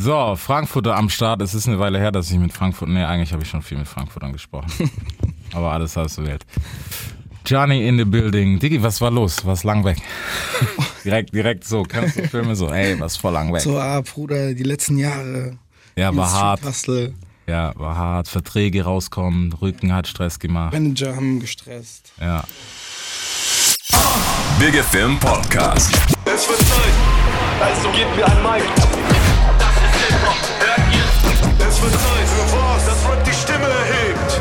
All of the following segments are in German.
So, Frankfurter am Start. Es ist eine Weile her, dass ich mit Frankfurt. Nee, eigentlich habe ich schon viel mit Frankfurtern gesprochen. Aber alles halb so wild. Johnny in the building. Diggi, was war los? Was lang weg? direkt, direkt so. Kennst du Filme so? Ey, was voll lang weg. So, ah, Bruder, die letzten Jahre. ja, war hart. Ja, war hart. Verträge rauskommen. Rücken hat Stress gemacht. Manager haben gestresst. Ja. Big FM Podcast. Es wird Zeit, also gebt mir ein Mic. Es wird Zeit für was, das Rap die Stimme erhebt.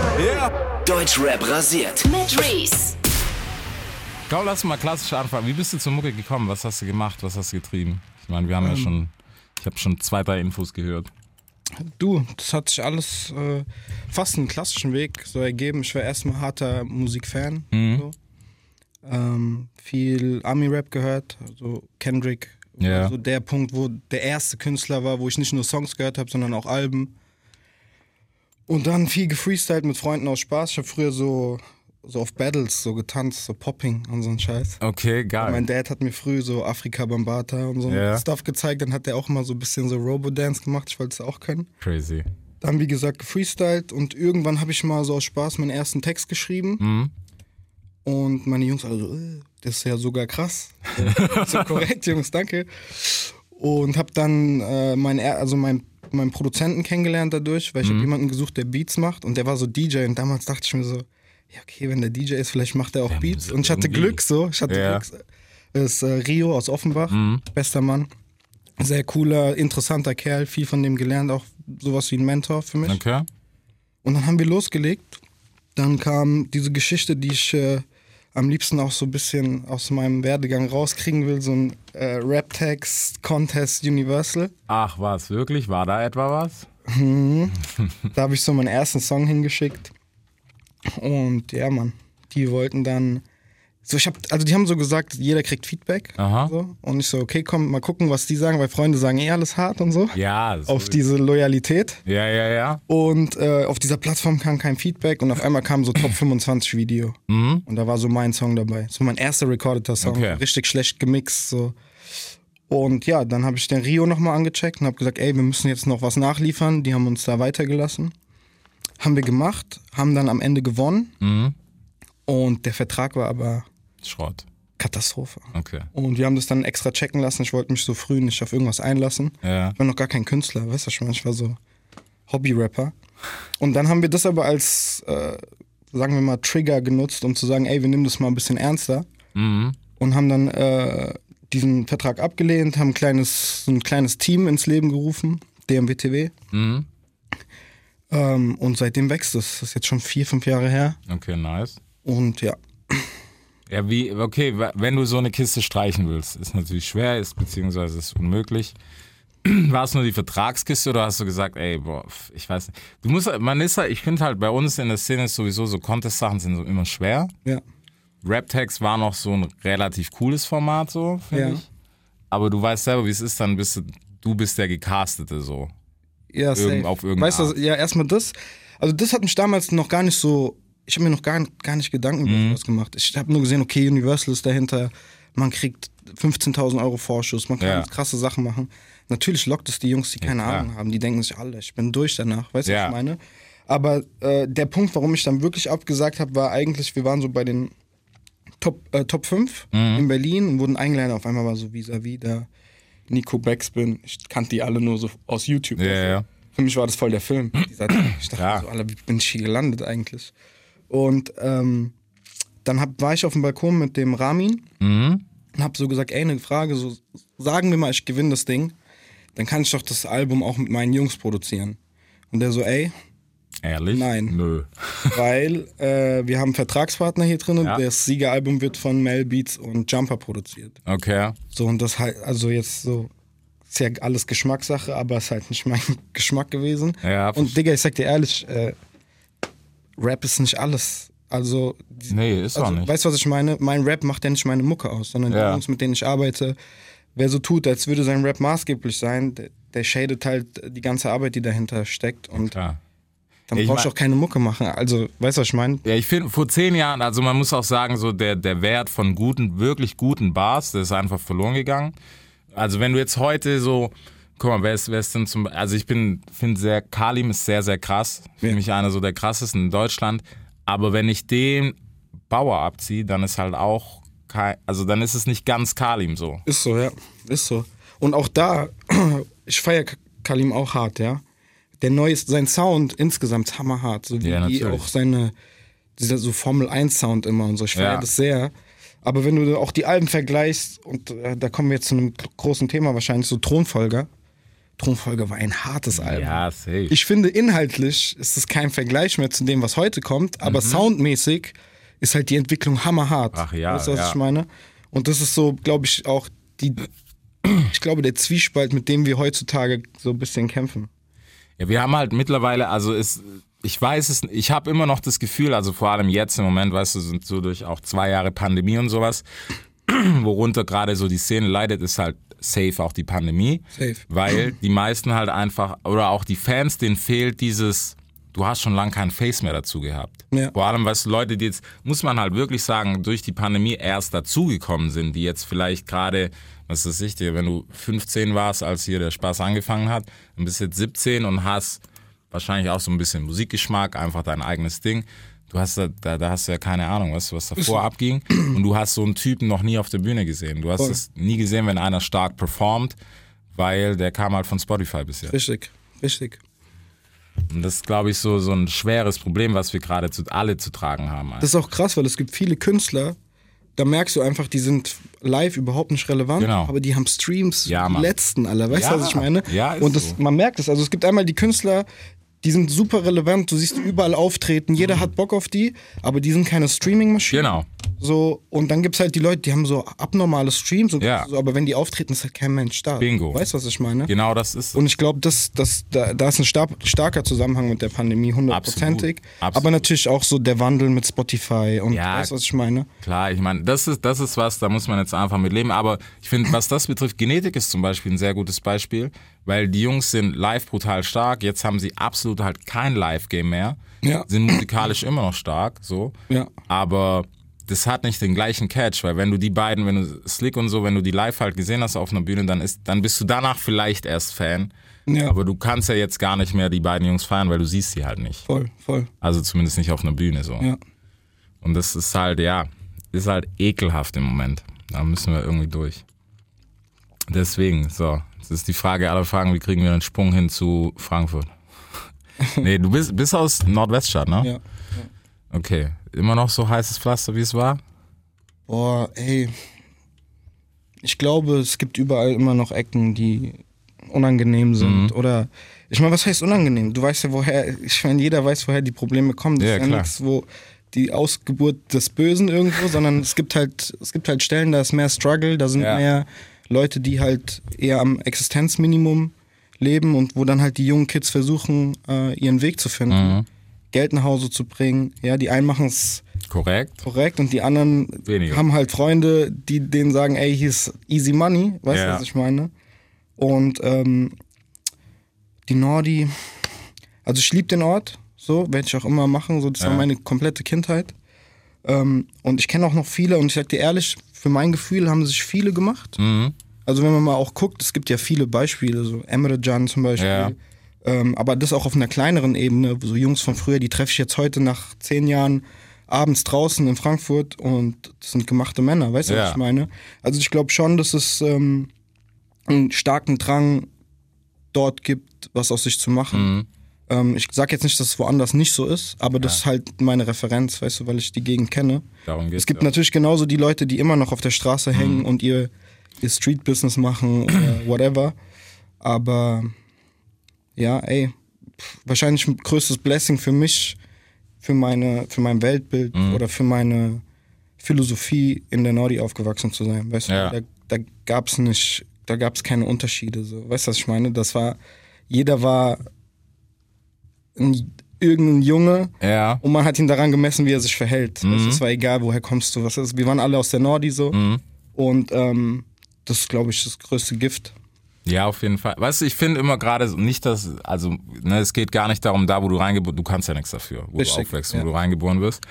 Deutschrap rasiert. Mit Reese. Komm, lass mal klassisch anfangen. Wie bist du zur Mucke gekommen? Was hast du gemacht? Was hast du getrieben? Ich meine, wir haben ja schon, ich habe schon zwei, drei Infos gehört. Du, das hat sich alles äh, fast einen klassischen Weg so ergeben. Ich war erstmal harter Musikfan. Mhm. So. Ähm, viel Army-Rap gehört, also Kendrick. Ja. Also der Punkt, wo der erste Künstler war, wo ich nicht nur Songs gehört habe, sondern auch Alben. Und dann viel gefreestylt mit Freunden aus Spaß. Ich habe früher so, so auf Battles so getanzt, so Popping und so ein Scheiß. Okay, geil. Mein Dad hat mir früh so Afrika Bambata und so Ja. Stuff gezeigt. Dann hat er auch mal so ein bisschen so Robo-Dance gemacht. Ich wollte es auch können. Crazy. Dann, wie gesagt, gefreestylt und irgendwann habe ich mal so aus Spaß meinen ersten Text geschrieben. Mhm. Und meine Jungs alle so, äh, das ist ja sogar krass. so korrekt, Jungs, danke. Und habe dann äh, meinen, also meinen, meinen Produzenten kennengelernt dadurch, weil ich habe jemanden gesucht, der Beats macht und der war so DJ und damals dachte ich mir so, ja okay, wenn der DJ ist, vielleicht macht er auch Ja, Beats. Und ich hatte irgendwie. Glück so, ich hatte Ja. Glück. Das ist äh, Rio aus Offenbach, Mhm. bester Mann. Sehr cooler, interessanter Kerl, viel von dem gelernt, auch sowas wie ein Mentor für mich. Okay. Und dann haben wir losgelegt. Dann kam diese Geschichte, die ich äh, am liebsten auch so ein bisschen aus meinem Werdegang rauskriegen will, so ein äh, Rap-Text Contest Universal. Ach, was? Wirklich? War da etwa was? Da habe ich so meinen ersten Song hingeschickt. Und ja, Mann, die wollten dann. So, ich hab, also die haben so gesagt, jeder kriegt Feedback. Aha. So. Und ich so, okay, komm, mal gucken, was die sagen, weil Freunde sagen eh alles hart und so. Ja. So Auf diese Loyalität. Ja, ja, ja. Und äh, auf dieser Plattform kam kein Feedback und auf einmal kam so Top 25 Video. Und da war so mein Song dabei. So mein erster recordeter Song. Okay. Richtig schlecht gemixt. So. Und ja, dann habe ich den Rio nochmal angecheckt und habe gesagt, ey, wir müssen jetzt noch was nachliefern. Die haben uns da weitergelassen. Haben wir gemacht, haben dann am Ende gewonnen. Mhm. Und der Vertrag war aber Schrott. Katastrophe. Okay. Und wir haben das dann extra checken lassen. Ich wollte mich so früh nicht auf irgendwas einlassen. Ja. Ich war noch gar kein Künstler, weißt du schon, ich war so Hobby-Rapper. Und dann haben wir das aber als, äh, sagen wir mal, Trigger genutzt, um zu sagen, ey, wir nehmen das mal ein bisschen ernster. Mhm. Und haben dann äh, diesen Vertrag abgelehnt, haben ein kleines, so ein kleines Team ins Leben gerufen, DMWTW. Mhm. Ähm, und seitdem wächst es. Das ist jetzt schon vier, fünf Jahre her. Okay, nice. Und ja, Ja, wie, okay, wenn du so eine Kiste streichen willst, ist natürlich schwer, ist beziehungsweise ist unmöglich. War es nur die Vertragskiste oder hast du gesagt, ey, boah, ich weiß nicht. Du musst, man ist halt, ich finde halt bei uns in der Szene ist sowieso so Contest-Sachen sind so immer schwer. ja. Rap-Tags war noch so ein relativ cooles Format, so, finde Ja. ich. Aber du weißt selber, wie es ist, dann bist du, du bist der Gecastete, so. Ja, Irgend- safe. auf irgendeine Weißt du, ja, erstmal das. Also das hat mich damals noch gar nicht so, ich habe mir noch gar, gar nicht Gedanken Mhm. über sowas gemacht. Ich habe nur gesehen, okay, Universal ist dahinter, man kriegt 15.000 Euro Vorschuss, man kann Ja. krasse Sachen machen. Natürlich lockt es die Jungs, die keine klar. Ahnung haben, die denken sich, alle, ich bin durch danach, weißt du, Ja. was ich meine? Aber äh, der Punkt, warum ich dann wirklich abgesagt habe, war eigentlich, wir waren so bei den Top, äh, Top 5 Mhm. in Berlin und wurden eingeladen. Auf einmal war so vis-à-vis der Nico Backspin. Ich kannte die alle nur so aus YouTube. Ja, ja. Für mich war das voll der Film. Ich dachte Ja. so, Alter, wie bin ich hier gelandet eigentlich? Und ähm, dann hab, war ich auf dem Balkon mit dem Ramin Mhm. und hab so gesagt, ey, eine Frage, so sagen wir mal, ich gewinne das Ding, dann kann ich doch das Album auch mit meinen Jungs produzieren. Und der so, ey, Ehrlich? Nein. Nö. weil äh, wir haben einen Vertragspartner hier drin und Ja. das Siegeralbum wird von Mel Beats und Jumper produziert. Okay. So, und das halt, also jetzt so, ist ja alles Geschmackssache, aber ist halt nicht mein Geschmack gewesen. Ja, und Digga, ich sag dir ehrlich, äh, Rap ist nicht alles. Also, die- Nee, ist auch also nicht. weißt du, was ich meine? Mein Rap macht ja nicht meine Mucke aus, sondern die Ja. Jungs, mit denen ich arbeite, wer so tut, als würde sein Rap maßgeblich sein, der, der shadet halt die ganze Arbeit, die dahinter steckt. Und Klar. dann Ich brauchst du auch keine Mucke machen. Also, weißt du, was ich meine? Ja, ich finde, vor zehn Jahren, also man muss auch sagen, so der, der Wert von guten, wirklich guten Bars, der ist einfach verloren gegangen. Also wenn du jetzt heute so Guck mal, wer ist, wer ist denn zum Also ich bin, finde sehr, Kalim ist sehr, sehr krass. Für Ja. mich einer so der krassesten in Deutschland. Aber wenn ich den Bauer abziehe, dann ist halt auch kein, also dann ist es nicht ganz Kalim so. Ist so, ja. Ist so. Und auch da, ich feiere Kalim auch hart, ja. Der neue, sein Sound insgesamt ist hammerhart. So wie Ja, auch seine, dieser so Formel 1 Sound immer und so. Ich feiere Ja. das sehr. Aber wenn du auch die Alben vergleichst, und äh, da kommen wir jetzt zu einem großen Thema wahrscheinlich, so Thronfolger. Thronfolger war ein hartes Album. Ja, safe. Ich finde, inhaltlich ist es kein Vergleich mehr zu dem, was heute kommt, aber soundmäßig ist halt die Entwicklung hammerhart. Mhm. Ach ja, Weißt du, was ja. ich meine? Und das ist so, glaube ich, auch die, ich glaube, der Zwiespalt, mit dem wir heutzutage so ein bisschen kämpfen. Ja, wir haben halt mittlerweile, also ist, ich weiß es, ich habe immer noch das Gefühl, also vor allem jetzt im Moment, weißt du, sind so durch auch zwei Jahre Pandemie und sowas, worunter gerade so die Szene leidet, ist halt safe auch die Pandemie. Safe. Weil die meisten halt einfach, oder auch die Fans, denen fehlt dieses, du hast schon lange kein Face mehr dazu gehabt. Ja. Vor allem, weißt du, Leute, die jetzt, muss man halt wirklich sagen, durch die Pandemie erst dazugekommen sind, die jetzt vielleicht gerade, was ist ich dir, wenn du 15 warst, als hier der Spaß angefangen hat, und bist jetzt 17 und hast wahrscheinlich auch so ein bisschen Musikgeschmack, einfach dein eigenes Ding. Du hast da, da, da hast du ja keine Ahnung, was, was davor abging. Und du hast so einen Typen noch nie auf der Bühne gesehen. Du hast Voll. es nie gesehen, wenn einer stark performt, weil der kam halt von Spotify bisher. Richtig, richtig. Und das ist, glaube ich, so, so ein schweres Problem, was wir gerade zu, alle zu tragen haben. Das ist auch krass, weil es gibt viele Künstler, da merkst du einfach, die sind live überhaupt nicht relevant, Genau. aber die haben Streams, Ja, die letzten aller. Weißt du, Ja. was ich meine? Ja, ist Und das, so. man merkt es. Also es gibt einmal die Künstler, die sind super relevant, du siehst die überall auftreten, jeder hat Bock auf die, aber die sind keine Streaming-Maschinen. Genau. So, und dann gibt's halt die Leute, die haben so abnormale Streams, und Ja. so, aber wenn die auftreten, ist halt kein Mensch da. Bingo. Weißt du, was ich meine? Genau das ist es. Und ich glaube, das, das, da, da ist ein star starker Zusammenhang mit der Pandemie, hundertprozentig. Absolut. Absolut. Aber natürlich auch so der Wandel mit Spotify und Ja. weißt du, was ich meine? Klar, ich meine, das ist, das ist was, da muss man jetzt einfach mit leben. Aber ich finde, was das betrifft, Genetik ist zum Beispiel ein sehr gutes Beispiel, weil die Jungs sind live brutal stark. Jetzt haben sie absolut halt kein Live-Game mehr. Ja. Sind musikalisch immer noch stark, so. Ja. Aber das hat nicht den gleichen Catch, weil wenn du die beiden, wenn du Slick und so, wenn du die live halt gesehen hast auf einer Bühne, dann ist, dann bist du danach vielleicht erst Fan. Ja. Aber du kannst ja jetzt gar nicht mehr die beiden Jungs feiern, weil du siehst sie halt nicht. Voll, voll. Also zumindest nicht auf einer Bühne so. Ja. Und das ist halt, ja, ist halt ekelhaft im Moment. Da müssen wir irgendwie durch. Deswegen, so, jetzt ist die Frage aller Fragen, wie kriegen wir einen Sprung hin zu Frankfurt? nee, du bist, bist aus Nordweststadt, ne? Ja. Okay. Immer noch so heißes Pflaster, wie es war? Boah, ey. Ich glaube, es gibt überall immer noch Ecken, die unangenehm sind. Mhm. Oder, ich meine, was heißt unangenehm? Du weißt ja, woher, ich meine, jeder weiß, woher die Probleme kommen. Das Ja, ist ja klar. nichts, wo die Ausgeburt des Bösen irgendwo, sondern es gibt halt, es gibt halt Stellen, da ist mehr Struggle, da sind Ja. mehr Leute, die halt eher am Existenzminimum leben und wo dann halt die jungen Kids versuchen, äh, ihren Weg zu finden, Mhm. Geld nach Hause zu bringen. Ja, die einen machen es Korrekt. korrekt und die anderen Weniger. haben halt Freunde, die denen sagen, ey, hier ist easy money, weißt du, Ja. was ich meine? Und ähm, die Nordi, also ich liebe den Ort, so, werde ich auch immer machen, so, das war Ja. meine komplette Kindheit. Ähm, und ich kenne auch noch viele und ich sag dir ehrlich, für mein Gefühl haben sich viele gemacht. Mhm. Also wenn man mal auch guckt, es gibt ja viele Beispiele, so Emre Can zum Beispiel. Ja. Ähm, aber das auch auf einer kleineren Ebene. So Jungs von früher, die treffe ich jetzt heute nach zehn Jahren abends draußen in Frankfurt und das sind gemachte Männer, weißt du, Ja. was ich meine? Also ich glaube schon, dass es ähm, einen starken Drang dort gibt, was aus sich zu machen. Mhm. Ähm, ich sag jetzt nicht, dass es woanders nicht so ist, aber das ist halt meine Referenz, weißt du, weil ich die Gegend kenne. Darum geht's. Es gibt ja. natürlich genauso die Leute, die immer noch auf der Straße Mhm. hängen und ihr, ihr Street-Business machen oder whatever. Aber ja, ey, pff, wahrscheinlich ein größtes Blessing für mich, für, meine, für mein Weltbild Mhm. oder für meine Philosophie in der Nordi aufgewachsen zu sein. Weißt Ja. du, da, da gab es nicht, da gab es keine Unterschiede. So. Weißt du, was ich meine? Das war, jeder war ein, irgendein Junge, Ja. und man hat ihn daran gemessen, wie er sich verhält. Mhm. Also es war egal, woher kommst du, was ist. Wir waren alle aus der Nordi so. Mhm. Und ähm, das ist, glaube ich, das größte Gift. Ja, auf jeden Fall. Weißt du, ich finde immer gerade nicht, dass, also, ne, es geht gar nicht darum, da wo du reingeboren, du kannst ja nichts dafür, wo Richtig, du aufwächst, ja. wo du reingeboren wirst.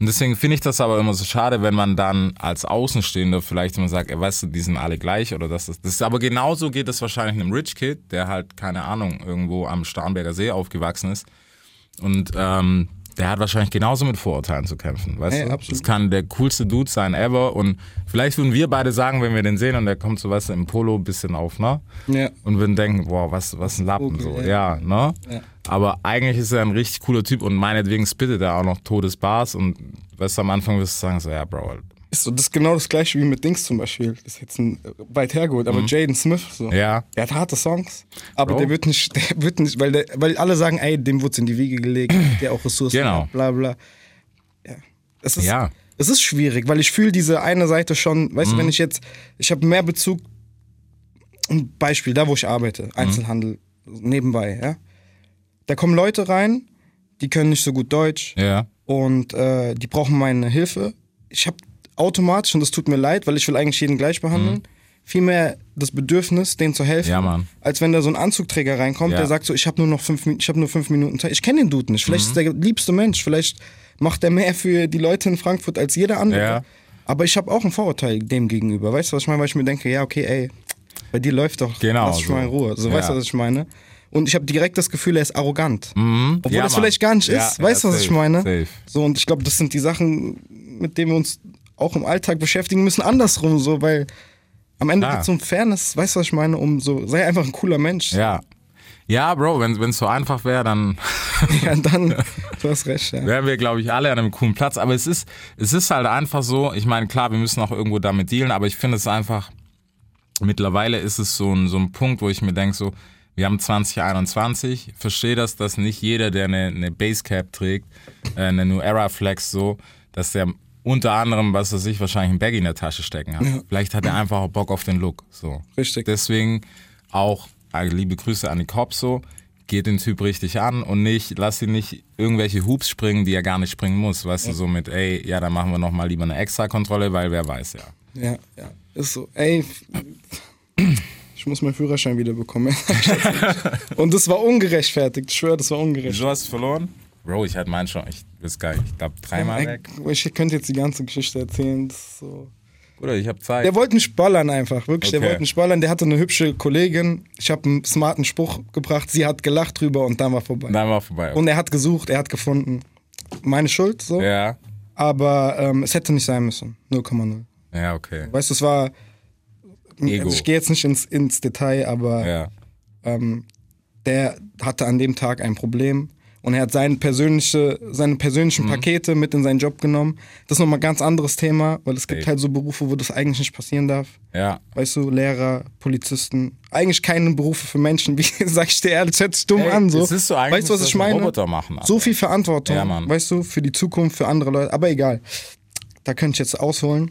Und deswegen finde ich das aber immer so schade, wenn man dann als Außenstehender vielleicht immer sagt, ey, weißt du, die sind alle gleich oder das ist, das ist aber genauso geht es wahrscheinlich einem Rich Kid, der halt, keine Ahnung, irgendwo am Starnberger See aufgewachsen ist. Und, ähm, der hat wahrscheinlich genauso mit Vorurteilen zu kämpfen, weißt Ja, du? absolut. Das kann der coolste Dude sein ever und vielleicht würden wir beide sagen, wenn wir den sehen und der kommt so, weißt du, im Polo ein bisschen auf, ne? Ja. und würden denken, boah, was, was ein Lappen Okay, so. ja. Ja, ne? Ja. Aber eigentlich ist er ein richtig cooler Typ und meinetwegen spittet er auch noch Todesbars und weißt du, am Anfang wirst du sagen, so, ja, Bro, Ist so, das ist genau das gleiche wie mit Dings zum Beispiel. Das ist jetzt ein, äh, weit hergeholt, aber Jaden Smith so. Mhm. ja, Er hat harte Songs, aber Bro. der wird nicht, der wird nicht, weil, der, weil alle sagen, ey, dem wurde in die Wiege gelegt, der auch Ressourcen Genau. hat, bla bla. Ja. Es ist, Ja. es ist schwierig, weil ich fühle diese eine Seite schon, weißt Mhm. du, wenn ich jetzt, ich habe mehr Bezug, ein Beispiel, da wo ich arbeite, Einzelhandel, nebenbei, ja. Da kommen Leute rein, die können nicht so gut Deutsch ja, und äh, die brauchen meine Hilfe. Ich habe automatisch, und das tut mir leid, weil ich will eigentlich jeden gleich behandeln, vielmehr das Bedürfnis, denen zu helfen, Mhm. Ja, als wenn da so ein Anzugträger reinkommt, Ja. der sagt so, ich habe nur noch fünf, ich habe nur fünf Minuten Zeit. Ich kenne den Dude nicht. Mhm. Vielleicht ist der liebste Mensch, vielleicht macht er mehr für die Leute in Frankfurt als jeder andere. Ja. Aber ich habe auch ein Vorurteil dem gegenüber. Weißt du, was ich meine? Weil ich mir denke, ja, okay, ey, bei dir läuft doch. Genau, Lass mich so. mal in Ruhe. So, weißt du, was ich meine? Und ich habe direkt das Gefühl, er ist arrogant. Obwohl Mhm. Ja, das Mann. vielleicht gar nicht Ja, ist. Weißt du, ja, was ich safe, meine? safe. So, und ich glaube, das sind die Sachen, mit denen wir uns auch im Alltag beschäftigen müssen, andersrum, so, weil am Ende Klar. geht es um Fairness, weißt du, was ich meine? Um so, sei einfach ein cooler Mensch. ja. Ja, Bro, wenn es so einfach wäre, dann Ja, dann, du hast recht, ja. wären wir, glaube ich, alle an einem coolen Platz. Aber es ist, es ist halt einfach so, ich meine, klar, wir müssen auch irgendwo damit dealen, aber ich finde es einfach, mittlerweile ist es so ein, so ein Punkt, wo ich mir denke, so, wir haben 2021, verstehe das, dass nicht jeder, der eine, eine Basecap trägt, äh, eine New Era Flex so, dass der unter anderem, was weiß ich, wahrscheinlich ein Bag in der Tasche stecken hat. Vielleicht hat er einfach auch Bock auf den Look. So. Richtig. Deswegen auch äh, liebe Grüße an die Cops so. Geht den Typ richtig an und nicht, lass ihn nicht irgendwelche Hoops springen, die er gar nicht springen muss. Weißt du, so mit, ey, ja, dann machen wir nochmal lieber eine Extra-Kontrolle, weil wer weiß ja. Ja, ja. Ist so, ey, ich muss meinen Führerschein wieder bekommen. Und das war ungerechtfertigt, ich schwöre, das war ungerecht. Wieso hast du verloren? Bro, ich hatte meinen schon, ich ist geil, ich glaube dreimal weg. Ich könnte jetzt die ganze Geschichte erzählen. So. Oder ich habe Zeit. Der wollte mich ballern einfach, wirklich. Der Okay. wollte mich ballern. Der hatte eine hübsche Kollegin. Ich habe einen smarten Spruch gebracht. Sie hat gelacht drüber und dann war vorbei. Dann war vorbei. Und er hat gesucht, er hat gefunden. Meine Schuld, so. ja, Aber ähm, es hätte nicht sein müssen. 0,0. ja, okay. Weißt du, es war. Ego. Also ich gehe jetzt nicht ins, ins Detail, aber Ja, ähm, der hatte an dem Tag ein Problem und er hat seine, persönliche, seine Mhm. persönlichen Pakete mit in seinen Job genommen. Das ist nochmal ein ganz anderes Thema, weil es gibt Safe. halt so Berufe, wo das eigentlich nicht passieren darf. ja. Weißt du, Lehrer, Polizisten, eigentlich keine Berufe für Menschen, wie sag ich dir ehrlich, hört sich dumm Ey, an. So. es ist so eigentlich, weißt du, was ich meine? Roboter machen, Alter. so viel Verantwortung, Ja, Mann. weißt du, für die Zukunft, für andere Leute. Aber egal, da könnte ich jetzt ausholen.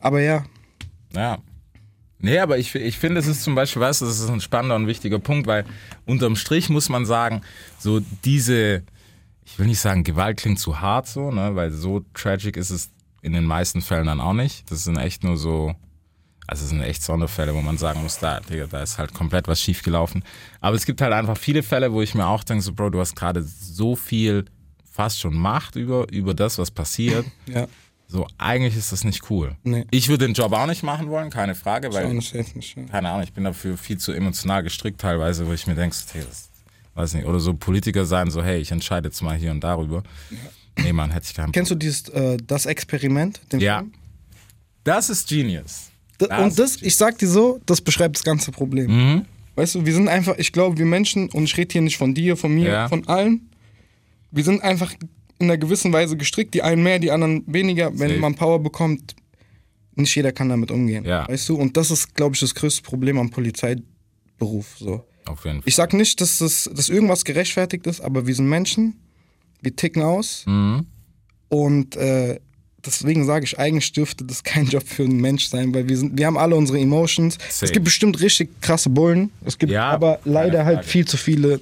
Aber ja, Ja. Nee, aber ich, ich finde, es ist zum Beispiel, weißt du, das ist ein spannender und wichtiger Punkt, weil unterm Strich muss man sagen, so diese, ich will nicht sagen, Gewalt klingt zu hart so, ne, weil so tragic ist es in den meisten Fällen dann auch nicht. Das sind echt nur so, also es sind echt Sonderfälle, wo man sagen muss, da, Digga, da ist halt komplett was schiefgelaufen. Aber es gibt halt einfach viele Fälle, wo ich mir auch denke, so, Bro, du hast gerade so viel fast schon Macht über, über das, was passiert. ja, So, eigentlich ist das nicht cool. Nee. Ich würde den Job auch nicht machen wollen, keine Frage, weil, nicht, safe nicht. Ja. keine Ahnung, ich bin dafür viel zu emotional gestrickt teilweise, wo ich mir denke, so, hey, das, weiß nicht, oder so Politiker sein, so, hey, ich entscheide jetzt mal hier und darüber. Nee, Mann, hätte ich keinen Kennst du dieses, äh, das Experiment? Den Ja. Film? Das ist Genius. Das und das, ich sag dir so, das beschreibt das ganze Problem. Mhm. Weißt du, wir sind einfach, ich glaube, wir Menschen, und ich rede hier nicht von dir, von mir, Ja. von allen, wir sind einfach in einer gewissen Weise gestrickt, die einen mehr, die anderen weniger. Wenn Safe. man Power bekommt, nicht jeder kann damit umgehen. Ja. Weißt du, und das ist, glaube ich, das größte Problem am Polizeiberuf. So. Auf jeden Fall. Ich sag nicht, dass, das, dass irgendwas gerechtfertigt ist, aber wir sind Menschen, wir ticken aus Mhm. und äh, deswegen sage ich, eigentlich dürfte das kein Job für einen Mensch sein, weil wir, sind, wir haben alle unsere Emotions. Safe. Es gibt bestimmt richtig krasse Bullen, es gibt Ja, aber leider halt viel zu viele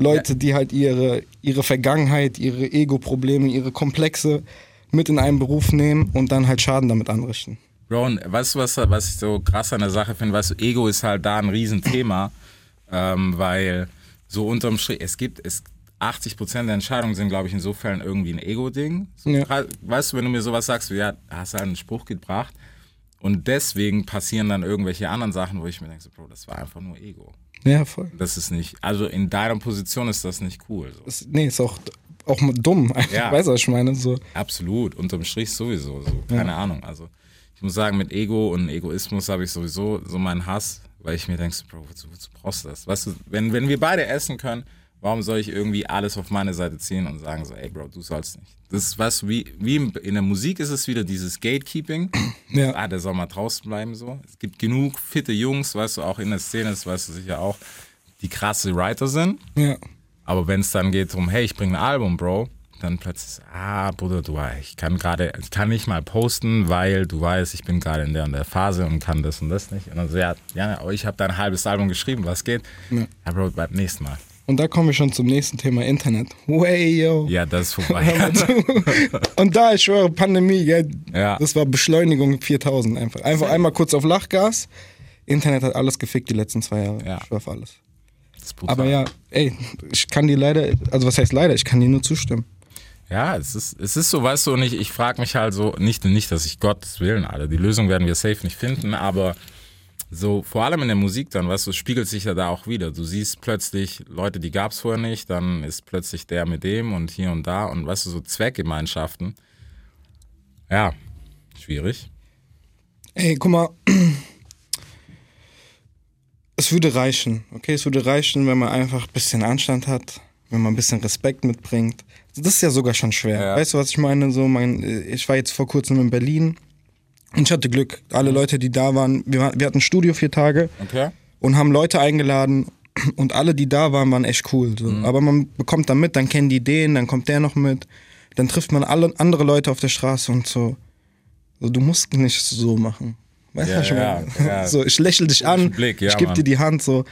Leute, die halt ihre, ihre Vergangenheit, ihre Ego-Probleme, ihre Komplexe mit in einen Beruf nehmen und dann halt Schaden damit anrichten. Bro, und weißt du, was, was ich so krass an der Sache finde? Weißt du, Ego ist halt da ein Riesenthema, ähm, weil so unterm Strich, es gibt, es 80 Prozent der Entscheidungen sind, glaube ich, insofern irgendwie ein Ego-Ding. So, Ja. Weißt du, wenn du mir sowas sagst, wie, ja, hast halt einen Spruch gebracht und deswegen passieren dann irgendwelche anderen Sachen, wo ich mir denke, so, Bro, das war einfach nur Ego. Ja, voll. Das ist nicht, also in deiner Position ist das nicht cool. So. Das, nee, ist auch, auch dumm. Einfach, Ja. Weißt du, was ich meine? So, Absolut, unterm Strich sowieso, so, keine Ahnung. Also ich muss sagen, mit Ego und Egoismus habe ich sowieso so meinen Hass, weil ich mir denke, Bro, wozu, wozu brauchst du das? Weißt du, wenn, wenn wir beide essen können, warum soll ich irgendwie alles auf meine Seite ziehen und sagen so, ey Bro, du sollst nicht. Das ist, du, wie, wie in der Musik ist es wieder dieses Gatekeeping. Ja. Ah, der soll mal draußen bleiben so. Es gibt genug fitte Jungs, weißt du, auch in der Szene, das weißt du sicher auch, die krasse Writer sind. ja. Aber wenn es dann geht um, hey, ich bringe ein Album, Bro, dann plötzlich, ah, Bruder, du, ich kann gerade, ich kann nicht mal posten, weil du weißt, ich bin gerade in der und der Phase und kann das und das nicht. Und dann so, ja, ja aber ich habe da ein halbes Album geschrieben, was geht? Ja. Ja, Bro, beim nächsten Mal. Und da kommen wir schon zum nächsten Thema Internet. Way, yo. Ja, das ist vorbei. Und da, ich schwöre, Pandemie, gell, Ja. das war Beschleunigung 4000 einfach. Einfach einmal kurz auf Lachgas. Internet hat alles gefickt die letzten zwei Jahre. Ja. Ich schwör auf alles. Aber ja, ey, ich kann dir leider, also was heißt leider, ich kann dir nur zustimmen. Ja, es ist, es ist so, weißt du, und ich, ich frage mich halt so, nicht, nicht, dass ich Gottes Willen alle, die Lösung werden wir safe nicht finden, aber so, vor allem in der Musik dann, weißt du, spiegelt sich ja da auch wieder. Du siehst plötzlich Leute, die gab's vorher nicht, dann ist plötzlich der mit dem und hier und da und weißt du, so Zweckgemeinschaften. Ja, schwierig. Ey, guck mal. Es würde reichen, okay? Es würde reichen, wenn man einfach ein bisschen Anstand hat, wenn man ein bisschen Respekt mitbringt. Das ist ja sogar schon schwer. Ja. Weißt du, was ich meine? So, mein, ich war jetzt vor kurzem in Berlin ich hatte Glück. Alle Leute, die da waren, wir, wir hatten ein Studio vier Tage Okay? und haben Leute eingeladen und alle, die da waren, waren echt cool. So. Aber man bekommt dann mit, dann kennen die den, dann kommt der noch mit, dann trifft man alle andere Leute auf der Straße und so. so du musst nicht so machen. Weißt du, Ja, was ich ja. So, ich lächle dich an, Blick, ich gebe dir die Hand, so.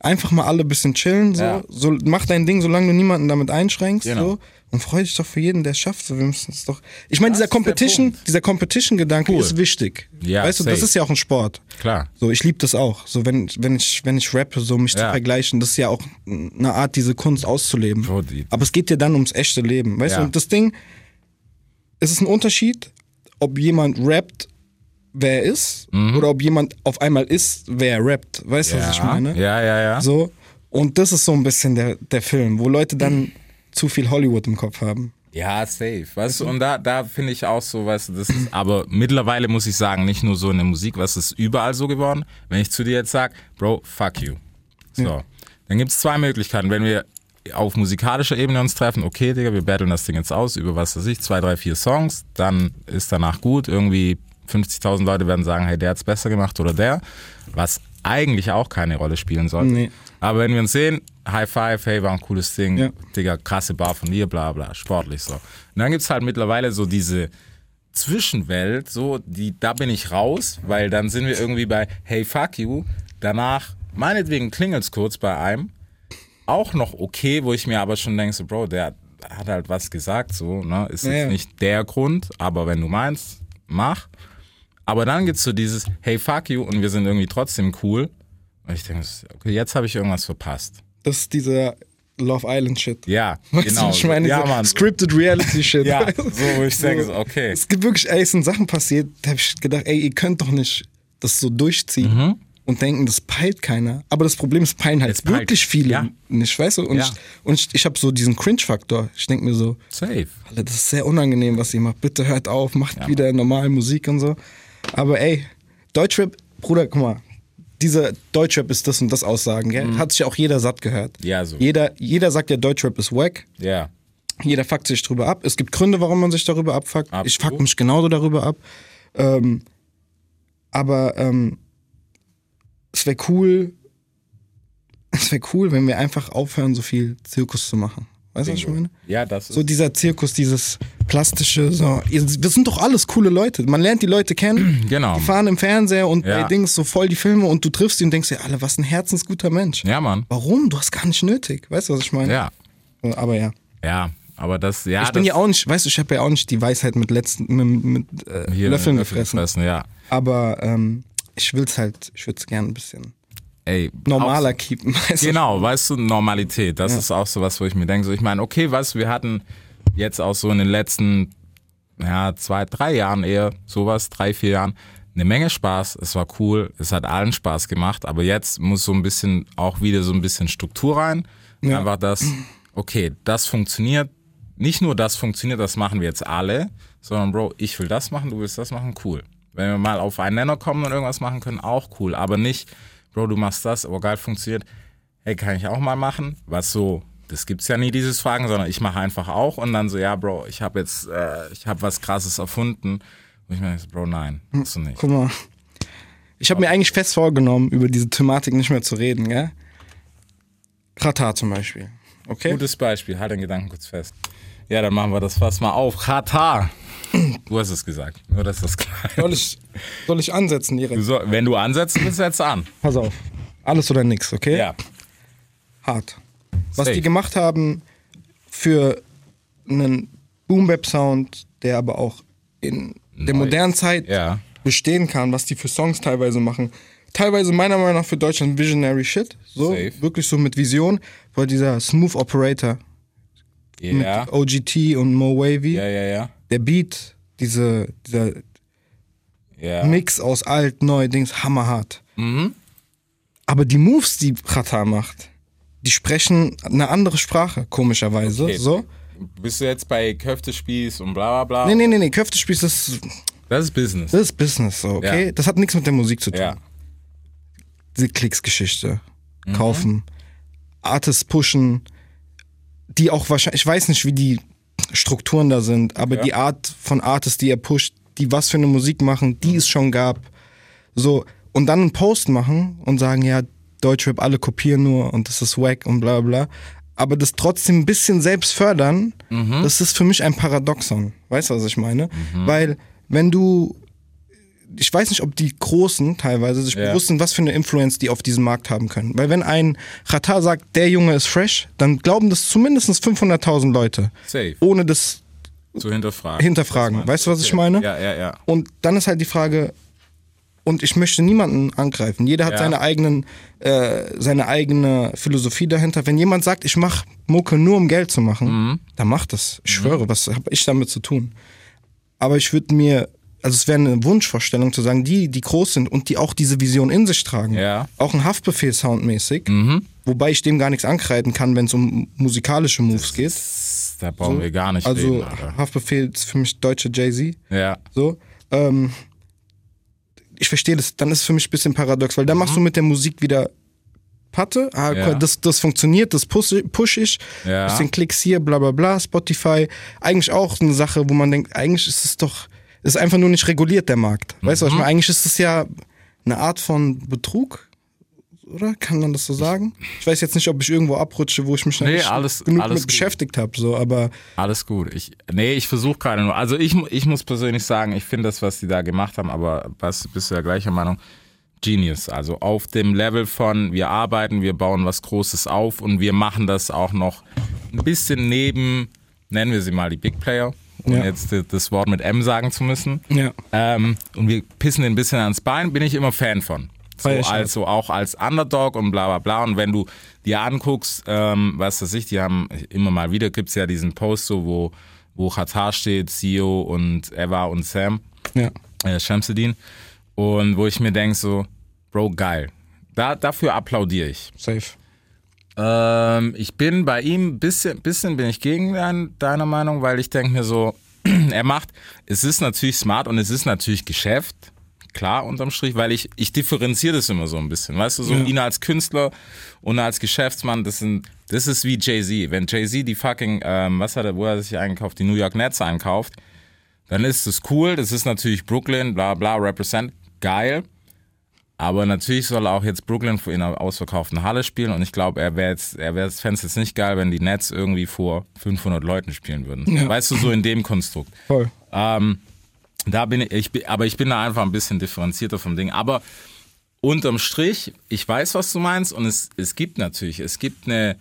Einfach mal alle ein bisschen chillen, so. So. Mach dein Ding, solange du niemanden damit einschränkst, Genau. so. Und freu dich doch für jeden, der es schafft. So, wir müssen es doch. Ich meine, dieser Competition, dieser Competition-Gedanke Cool. ist wichtig. Ja, weißt du, das safe. ist ja auch ein Sport. Klar. So, ich liebe das auch. So, wenn, wenn ich, wenn ich rappe, so mich zu Ja. vergleichen, das ist ja auch eine Art, diese Kunst auszuleben. Die- Aber es geht dir dann ums echte Leben. Weißt Ja. du, und das Ding, es ist ein Unterschied, ob jemand rappt, wer er ist, oder ob jemand auf einmal ist, wer er rappt. Weißt du, Mhm. Ja, was ich meine? ja, ja, ja. So. Und das ist so ein bisschen der, der Film, wo Leute dann zu viel Hollywood im Kopf haben. Ja, safe. Weißt du, und da, da finde ich auch so, weißt du, das ist, aber mittlerweile muss ich sagen, nicht nur so in der Musik, was ist überall so geworden. Wenn ich zu dir jetzt sag, Bro, fuck you. So. Dann gibt es zwei Möglichkeiten. Wenn wir auf musikalischer Ebene uns treffen, okay, Digga, wir battlen das Ding jetzt aus über was weiß ich, zwei, drei, vier Songs, dann ist danach gut. Irgendwie 50.000 Leute werden sagen, hey, der hat's besser gemacht oder der, was eigentlich auch keine Rolle spielen soll. Nee. Aber wenn wir uns sehen, High Five, hey, war ein cooles Ding, Ja. Digga, krasse Bar von dir, bla bla, sportlich so. Und dann gibt's halt mittlerweile so diese Zwischenwelt, so, die, da bin ich raus, weil dann sind wir irgendwie bei Hey, fuck you. Danach, meinetwegen klingelt's kurz bei einem. Auch noch okay, wo ich mir aber schon denke, so, Bro, der hat halt was gesagt, so, ne? Ist Ja, jetzt ja. nicht der Grund, aber wenn du meinst, mach. Aber dann gibt's so dieses Hey, fuck you und wir sind irgendwie trotzdem cool. Und ich denke, okay, jetzt habe ich irgendwas verpasst. Das ist dieser Love Island Shit. Ja, Weißt du, genau. ich meine, ja, so Mann. Scripted Reality Shit. Ja, du? so, wo ich denke, so, okay. Es gibt wirklich, ey, es sind Sachen passiert, da habe ich gedacht, ey, ihr könnt doch nicht das so durchziehen und denken, das peilt keiner. Aber das Problem ist, peilen halt Mhm. Es peilt. wirklich viele Ja. nicht, weißt du? Und Ja. ich, und ich, ich habe so diesen Cringe-Faktor. Ich denke mir so, Safe. Alter, das ist sehr unangenehm, was ihr macht. Bitte hört auf, macht wieder normale Musik und so. Aber ey, Deutschrap, Bruder, guck mal, dieser Deutschrap ist das und das Aussagen, gell? Hat sich auch jeder satt gehört. Mhm. Ja, so. Jeder, jeder sagt ja, Deutschrap ist wack. Ja. Jeder fuckt sich drüber ab. Es gibt Gründe, warum man sich darüber abfuckt. Ich fuck Absolut. mich genauso darüber ab. Ähm, aber ähm, es wäre cool, es wäre cool, wenn wir einfach aufhören, so viel Zirkus zu machen. Weißt du, was ich meine? Ja, das ist. So dieser Zirkus, dieses plastische, so. Wir sind doch alles coole Leute. Man lernt die Leute kennen. Genau. Die fahren im Fernseher und Ja. bei Dings so voll die Filme und du triffst ihn und denkst dir, alle, was ein herzensguter Mensch. ja, Mann. Warum? Du hast gar nicht nötig. Weißt du, was ich meine? Ja. Aber ja. Ja. Aber das, ja. ich bin das, ja auch nicht, weißt du, ich habe ja auch nicht die Weisheit mit letzten, mit, mit äh, Löffeln Löffel gefressen. ja. Aber ähm, ich will's halt, ich würde es gerne ein bisschen Ey, normaler auch- keepen. Weißt du? Genau, weißt du, Normalität. Das ist auch so was, wo ich mir denke, so, ich meine, okay, weißt du, wir hatten jetzt auch so in den letzten, ja, zwei, drei Jahren eher, sowas, drei, vier Jahren, eine Menge Spaß. Es war cool, es hat allen Spaß gemacht, aber jetzt muss so ein bisschen, auch wieder so ein bisschen Struktur rein. Ja. Einfach das, okay, das funktioniert. Nicht nur das funktioniert, das machen wir jetzt alle, sondern Bro, ich will das machen, du willst das machen, cool. Wenn wir mal auf einen Nenner kommen und irgendwas machen können, auch cool. Aber nicht, Bro, du machst das, aber geil funktioniert. Hey, kann ich auch mal machen? Was so, das gibt's ja nie, dieses Fragen, sondern ich mache einfach auch und dann so, ja, Bro, ich habe jetzt, äh, ich habe was Krasses erfunden. Und ich meine, Bro, nein, hast du nicht. Guck mal. Ich habe mir eigentlich fest vorgenommen, über diese Thematik nicht mehr zu reden, gell? Katar zum Beispiel. Okay? Gutes Beispiel, halt den Gedanken kurz fest. Ja, dann machen wir das Fass mal auf. Katar. Du hast es gesagt, nur dass das klar ist. Soll ich, soll ich ansetzen Du direkt? soll, wenn du ansetzt, willst setz an. Pass auf. Alles oder nix, okay? Ja. Hart. Was Safe. die gemacht haben für einen Boom-Bap-Sound, der aber auch in der Neu. modernen Zeit Ja. bestehen kann, was die für Songs teilweise machen. Teilweise meiner Meinung nach für Deutschland Visionary Shit. So, Safe. wirklich so mit Vision. Weil dieser Smooth Operator Ja. mit OGT und Mo Wavy, Ja, ja, ja. der Beat, diese, dieser Ja. Mix aus alt, neu, Dings, hammerhart. Mhm. Aber die Moves, die Pratar macht, die sprechen eine andere Sprache, komischerweise. Okay. So. Bist du jetzt bei Köftespieß und bla bla bla? Nee, nee, nee, nee, Köftespieß, das, ist- Das ist Business. das ist Business, so, okay? Ja. Das hat nichts mit der Musik zu tun. Ja. Diese Klicksgeschichte. Mhm. Kaufen. Artists pushen, die auch wahrscheinlich, ich weiß nicht, wie die Strukturen da sind, aber Ja. die Art von Artists, die er pusht, die was für eine Musik machen, die es schon gab. So, und dann einen Post machen und sagen, ja, Deutschrap, alle kopieren nur und das ist wack und bla bla. Aber das trotzdem ein bisschen selbst fördern, Mhm. das ist für mich ein Paradoxon. Weißt du, was ich meine? Weil, wenn du, ich weiß nicht, ob die Großen teilweise sich Ja. bewusst sind, was für eine Influence die auf diesem Markt haben können. Weil wenn ein Ratar sagt, der Junge ist fresh, dann glauben das zumindest 500.000 Leute. Safe. Ohne das Zu hinterfragen. hinterfragen. Weißt du, was ich meine? Ja, ja, ja. Und dann ist halt die Frage, und ich möchte niemanden angreifen. Jeder hat Ja. seine eigenen, äh, seine eigene Philosophie dahinter. Wenn jemand sagt, ich mache Mucke nur um Geld zu machen, Mhm. dann mach das. Ich schwöre, was habe ich damit zu tun? Aber ich würde mir, also es wäre eine Wunschvorstellung zu sagen, die, die groß sind und die auch diese Vision in sich tragen, Ja. Mhm. auch ein Haftbefehl soundmäßig, wobei ich dem gar nichts ankreiden kann, wenn es um musikalische Moves geht. Da brauchen wir gar nicht Also reden. Haftbefehl ist für mich deutsche Jay-Z. Ja. So. Ähm, ich verstehe das, dann ist es für mich ein bisschen paradox, weil dann machst du mit der Musik wieder Patte, ah, Mhm. Ja. das, das funktioniert, das push, push ich, Ja. bisschen Klicks hier, bla bla bla, Spotify, eigentlich auch eine Sache, wo man denkt, eigentlich ist es doch, ist einfach nur nicht reguliert, der Markt. Weißt du, Mhm. was ich meine? Eigentlich ist es ja eine Art von Betrug, oder? Kann man das so sagen? Ich weiß jetzt nicht, ob ich irgendwo abrutsche, wo ich mich Nee, nicht alles- genug alles mit gut. beschäftigt habe, so, aber Alles gut. Ich, nee, ich versuche gerade nur. Also ich, ich muss persönlich sagen, ich finde das, was die da gemacht haben, aber was bist du ja gleicher Meinung? Genius. Also auf dem Level von wir arbeiten, wir bauen was Großes auf und wir machen das auch noch ein bisschen neben, nennen wir sie mal die Big Player, um Ja. jetzt das Wort mit M sagen zu müssen. ja. Ähm, und wir pissen den ein bisschen ans Bein, bin ich immer Fan von. So, also auch als Underdog und bla bla bla. Und wenn du dir anguckst, ähm, was weiß ich, die haben immer mal wieder, gibt's ja diesen Post so, wo, wo Qatar steht, CEO und Eva und Sam, Ja. äh, Shamsuddin. Und wo ich mir denk so, Bro, geil. Da, dafür applaudiere ich. Safe. Ähm, ich bin bei ihm bisschen, bisschen bin ich gegen dein, deiner Meinung, weil ich denke mir so, er macht, es ist natürlich smart und es ist natürlich Geschäft, klar unterm Strich, weil ich, ich differenziere das immer so ein bisschen, weißt du, so Ja. ihn als Künstler und als Geschäftsmann, das sind, das ist wie Jay-Z. Wenn Jay-Z die fucking, ähm, was hat er, wo hat er sich einkauft, die New York Nets einkauft, dann ist das cool, das ist natürlich Brooklyn, bla bla, represent, geil. Aber natürlich soll auch jetzt Brooklyn in einer ausverkauften Halle spielen und ich glaube, er wäre jetzt, er wäre fände es jetzt nicht geil, wenn die Nets irgendwie vor 500 Leuten spielen würden. Weißt du, so in dem Konstrukt. Voll. Ähm, da bin ich, ich, bin- aber ich bin da einfach ein bisschen differenzierter vom Ding. Aber unterm Strich, ich weiß, was du meinst und es, es gibt natürlich, es gibt eine,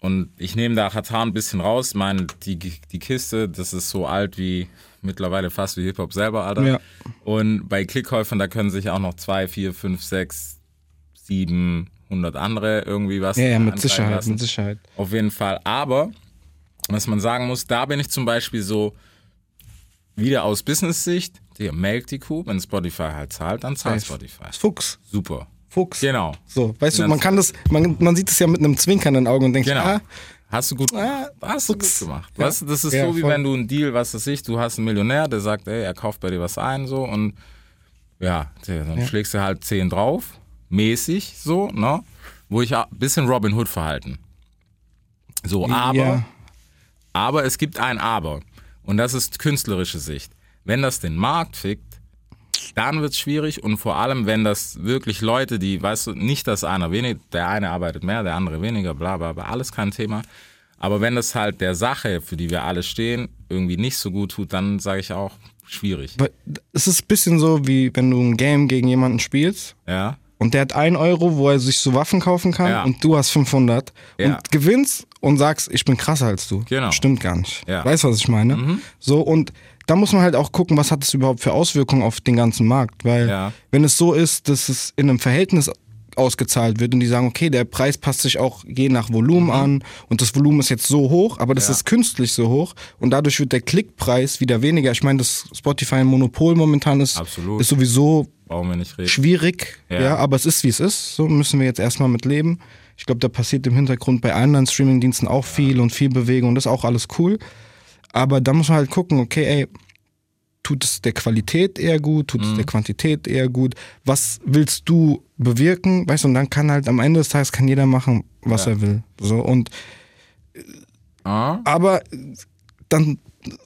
und ich nehme da Katar ein bisschen raus. Meine, die, die Kiste, das ist so alt wie mittlerweile fast wie Hip-Hop selber, Alter. Ja. Und bei Klickkäufern, da können sich auch noch zwei, vier, fünf, sechs, sieben, hundert andere irgendwie was Ja, ja, mit Sicherheit, lassen. mit Sicherheit. Auf jeden Fall. Aber, was man sagen muss, da bin ich zum Beispiel so, wieder aus Business-Sicht, Digga, melk die Kuh, wenn Spotify halt zahlt, dann zahlt. Spotify. Fuchs. Super. Fuchs. Genau. So, weißt du, man kann das, man, man sieht es ja mit einem zwinkernden Auge und denkt, Genau. ah, Hast du gut, Ah, hast du gut gemacht. Ja. Weißt das ist Ja, so, wie voll. wenn du einen Deal, was weiß ich, du hast einen Millionär, der sagt, ey, er kauft bei dir was ein, so, und ja, dann schlägst du halt 10 drauf, mäßig, so, ne? Wo ich ein bisschen Robin Hood verhalten. So, aber, ja. aber es gibt ein Aber. Und das ist künstlerische Sicht. Wenn das den Markt fickt, dann wird es schwierig und vor allem, wenn das wirklich Leute, die, weißt du, nicht, dass einer weniger, der eine arbeitet mehr, der andere weniger, bla bla bla, alles kein Thema. Aber wenn das halt der Sache, für die wir alle stehen, irgendwie nicht so gut tut, dann sage ich auch, schwierig. Es ist ein bisschen so, wie wenn du ein Game gegen jemanden spielst Ja, und der hat 1 Euro, wo er sich so Waffen kaufen kann Ja. und du hast 500 Ja. und gewinnst und sagst, ich bin krasser als du. Genau. Stimmt gar nicht. Ja. Weißt du, was ich meine? So und da muss man halt auch gucken, was hat es überhaupt für Auswirkungen auf den ganzen Markt, weil Ja. wenn es so ist, dass es in einem Verhältnis ausgezahlt wird und die sagen, okay, der Preis passt sich auch je nach Volumen Mhm. an und das Volumen ist jetzt so hoch, aber das Ja. ist künstlich so hoch und dadurch wird der Klickpreis wieder weniger. Ich meine, dass Spotify ein Monopol momentan ist, Absolut. ist sowieso schwierig, ja. Ja. aber es ist wie es ist. So müssen wir jetzt erstmal mit leben. Ich glaube, da passiert im Hintergrund bei anderen Streamingdiensten auch viel und viel Bewegung. Das ist auch alles cool. Aber da muss man halt gucken, okay, ey, tut es der Qualität eher gut, tut es der Quantität eher gut? Was willst du bewirken? Weißt du, und dann kann halt am Ende des Tages kann jeder machen, was er will. So und Ah, aber dann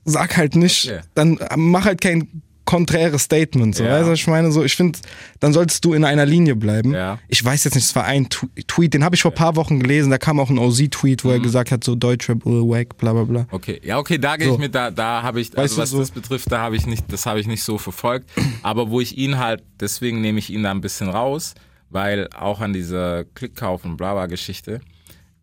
sag halt nicht, Okay. dann mach halt kein konträres Statement. So, Ja. weißt du, ich meine? So, ich finde, dann solltest du in einer Linie bleiben. Ja. Ich weiß jetzt nicht, es war ein Tu- Tweet, den habe ich vor ein paar Wochen gelesen, da kam auch ein OZ-Tweet, wo Mhm. er gesagt hat, so Deutschrap, uh, wack, bla bla bla. Okay, ja, okay, da gehe So. ich mit, da, da habe ich, also was so- das betrifft, da habe ich nicht, das habe ich nicht so verfolgt. Aber wo ich ihn halt, deswegen nehme ich ihn da ein bisschen raus, weil auch an dieser Klickkauf- und Blabla-Geschichte,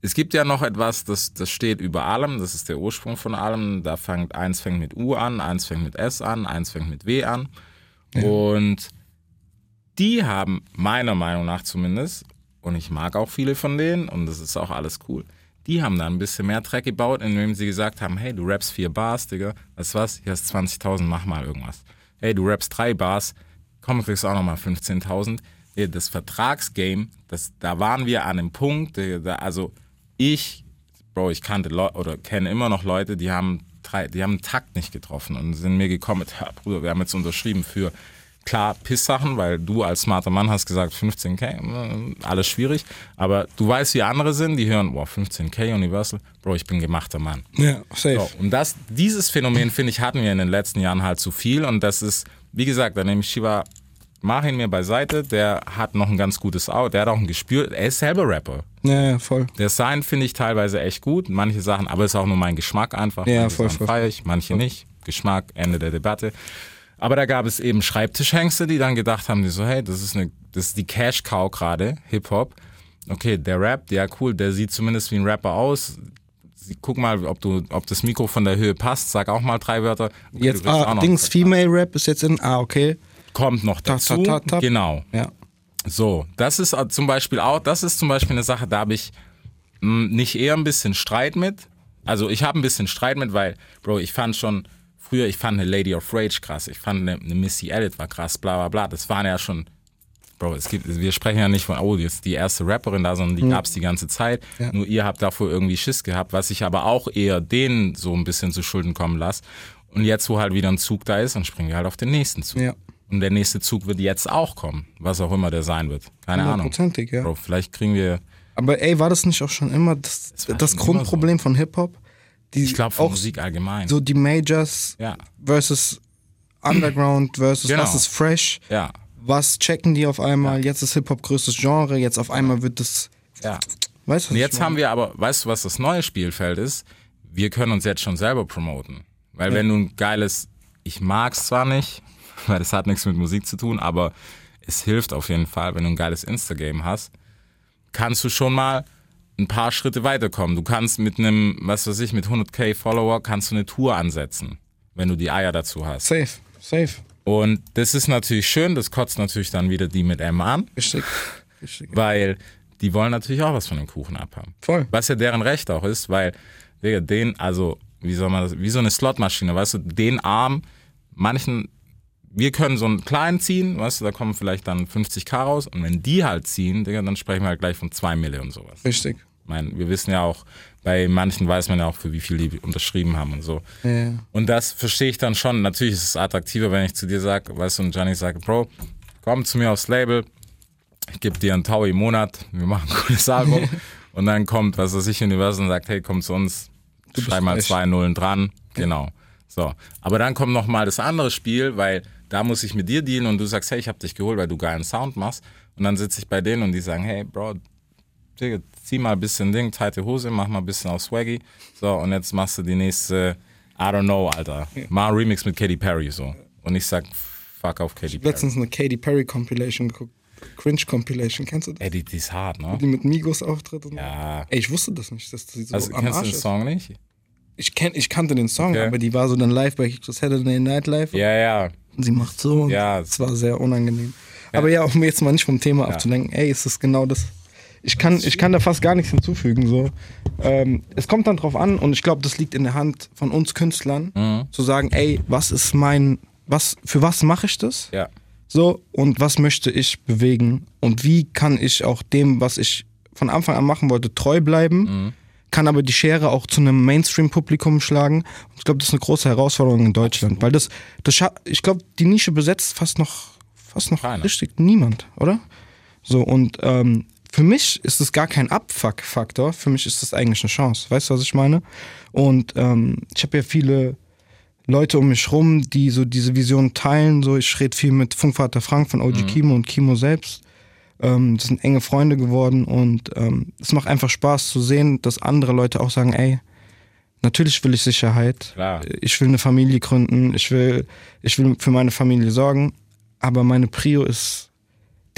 es gibt ja noch etwas, das, das steht über allem, das ist der Ursprung von allem. Da fängt, eins fängt mit U an, eins fängt mit S an, eins fängt mit W an. Und die haben meiner Meinung nach zumindest, und ich mag auch viele von denen, und das ist auch alles cool, die haben da ein bisschen mehr Dreck gebaut, indem sie gesagt haben, hey, du rappst vier Bars, Digga, weißt du was, hier hast 20.000, mach mal irgendwas. Hey, du rappst drei Bars, komm, kriegst auch nochmal 15.000. Ja, Das Vertragsgame, das, da waren wir an einem Punkt, da, also ich, Bro, ich kannte Leu oder kenne immer noch Leute, die haben drei, die haben einen Takt nicht getroffen und sind mir gekommen mit, ja, Bruder, wir haben jetzt unterschrieben für klar Pisssachen, weil du als smarter Mann hast gesagt 15k, äh, alles schwierig, aber du weißt, wie andere sind, die hören, wow, 15k Universal, Bro, ich bin gemachter Mann. Ja, safe. So, und das, dieses Phänomen, finde ich, hatten wir in den letzten Jahren halt zu viel. Und das ist, wie gesagt, da nehme ich Shiva, mach ihn mir beiseite, der hat noch ein ganz gutes Auge, der hat auch ein Gespür, er ist selber Rapper. Ja, ja, voll. Der Sign finde ich teilweise echt gut, manche Sachen, aber ist auch nur mein Geschmack einfach. Ja, manche voll, voll, feiere ich, manche nicht. Geschmack, Ende der Debatte. Aber da gab es eben Schreibtischhengste, die dann gedacht haben, die so, hey, das ist eine, das ist die Cash Cow gerade, Hip Hop. Okay, der rappt, ja cool, der sieht zumindest wie ein Rapper aus. Guck mal, ob du, ob das Mikro von der Höhe passt. Sag auch mal drei Wörter. Okay, Jetzt, ah, Dings, Female Rap ist jetzt in, ah, okay. Kommt noch dazu. ta, ta, ta. Genau. Ja. So, das ist zum Beispiel auch, das ist zum Beispiel eine Sache, da habe ich mh, nicht eher ein bisschen Streit mit. Also ich habe ein bisschen Streit mit, weil, Bro, ich fand schon früher, ich fand eine Lady of Rage krass, ich fand eine, eine Missy Elliott war krass, bla bla bla. Das waren ja schon, Bro, es gibt, wir sprechen ja nicht von, oh, jetzt die erste Rapperin da, sondern die Mhm. gab's die ganze Zeit. Nur ihr habt davor irgendwie Schiss gehabt, was ich aber auch eher denen so ein bisschen zu Schulden kommen lasse. Und jetzt, wo halt wieder ein Zug da ist, dann springen wir halt auf den nächsten Zug. Ja. Und der nächste Zug wird jetzt auch kommen, was auch immer der sein wird. Keine Ahnung. Hundertprozentig, ja. Bro, vielleicht kriegen wir, Aber ey, war das nicht auch schon immer das, war das schon immer Grundproblem von Hip-Hop? Ich glaube, von auch Musik allgemein. so die Majors Ja. versus Underground versus Genau. was ist fresh? Ja, Was checken die auf einmal? Jetzt ist Hip-Hop größtes Genre, jetzt auf einmal wird das. ja. Weißt du, was Und jetzt haben wir aber, weißt du, was das neue Spielfeld ist? Wir können uns jetzt schon selber promoten. Weil wenn du ein geiles, ich mag's zwar nicht, weil das hat nichts mit Musik zu tun, aber es hilft auf jeden Fall, wenn du ein geiles Instagame hast, kannst du schon mal ein paar Schritte weiterkommen. Du kannst mit einem, was weiß ich, mit 100k Follower kannst du eine Tour ansetzen, wenn du die Eier dazu hast. Safe, safe. Und das ist natürlich schön, das kotzt natürlich dann wieder die mit M an, Richtig. Richtig. weil die wollen natürlich auch was von dem Kuchen abhaben. Voll. Was ja deren Recht auch ist, weil, Digga, den, also, wie soll man das, wie so eine Slotmaschine, weißt du, den Arm, manchen, wir können so einen kleinen ziehen, weißt du, da kommen vielleicht dann 50k raus und wenn die halt ziehen, Digga, dann sprechen wir halt gleich von 2 Millionen sowas. Richtig. Ich meine, wir wissen ja auch, bei manchen weiß man ja auch, für wie viel die unterschrieben haben und so. Ja. Und das verstehe ich dann schon. Natürlich ist es attraktiver, wenn ich zu dir sage, weißt du, und Johnny sagt, Bro, komm zu mir aufs Label, ich gebe dir einen Taui im Monat, wir machen ein cooles Album. und dann kommt, was weiß ich, Universal und sagt, hey, komm zu uns, schreib mal reich. zwei Nullen dran. Genau. So. Aber dann kommt nochmal das andere Spiel, weil da muss ich mit dir dienen und du sagst, hey, ich habe dich geholt, weil du geilen Sound machst. Und dann sitze ich bei denen und die sagen, hey, Bro, Digga, zieh mal ein bisschen Ding, tighte Hose, mach mal ein bisschen auf Swaggy. So, und jetzt machst du die nächste, I don't know, Alter. Ein Remix mit Katy Perry, so. Und ich sag, fuck auf Katy Perry. Letztens eine Katy Perry Compilation geguckt. Cringe Compilation, kennst du das? Ey, die, die ist hart, ne? Die mit Migos auftritt und Ja. Ey, ich wusste das nicht, dass die so Also, am kennst du den ist. Song nicht? Ich, kenn, ich kannte den Song, Okay. aber die war so dann live bei Saturday Night Live. Ja, ja. Und sie macht so. und Ja. Es war sehr unangenehm. Aber ja, um jetzt mal nicht vom Thema abzulenken, ey, ist das genau das. Ich kann, ich kann da fast gar nichts hinzufügen. So. Ähm, es kommt dann drauf an und ich glaube, das liegt in der Hand von uns Künstlern, Mhm. zu sagen, ey, was ist mein, was, für was mache ich das? Ja. So, und was möchte ich bewegen? Und wie kann ich auch dem, was ich von Anfang an machen wollte, treu bleiben? Kann aber die Schere auch zu einem Mainstream-Publikum schlagen. Und ich glaube, das ist eine große Herausforderung in Deutschland. Weil das, das ich glaube, die Nische besetzt fast noch, fast noch Keiner. richtig niemand, oder? So, und ähm, für mich ist es gar kein Abfuck-Faktor. Für mich ist das eigentlich eine Chance. Weißt du, was ich meine? Und ähm, ich habe ja viele Leute um mich rum, die so diese Vision teilen. So, ich rede viel mit Funkvater Frank von OG Kimo und Kimo selbst. Ähm, das sind enge Freunde geworden und ähm, es macht einfach Spaß zu sehen, dass andere Leute auch sagen, ey, natürlich will ich Sicherheit. Klar. Ich will eine Familie gründen, ich will, ich will für meine Familie sorgen, aber meine Prio ist,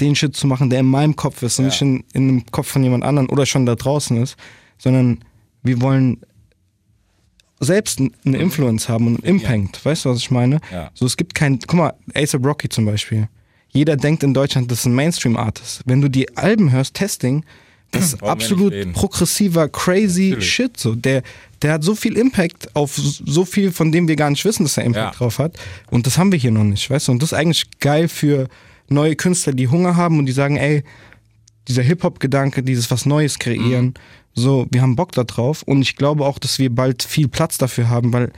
den Shit zu machen, der in meinem Kopf ist und Ja. nicht in, in dem Kopf von jemand anderem oder schon da draußen ist, sondern wir wollen selbst eine Influence haben und einen Impact. Weißt du, was ich meine? Ja. So, es gibt kein, guck mal, ASAP Rocky zum Beispiel. Jeder denkt in Deutschland, das ist ein Mainstream-Artist. Wenn du die Alben hörst, Testing, das ist absolut progressiver, crazy Natürlich. Shit. So. Der, der hat so viel Impact auf so viel, von dem wir gar nicht wissen, dass er Impact Ja. drauf hat. Und das haben wir hier noch nicht, weißt du? Und das ist eigentlich geil für neue Künstler, die Hunger haben und die sagen, ey, dieser Hip-Hop-Gedanke, dieses was Neues kreieren, Mhm. so, wir haben Bock da drauf. Und ich glaube auch, dass wir bald viel Platz dafür haben, weil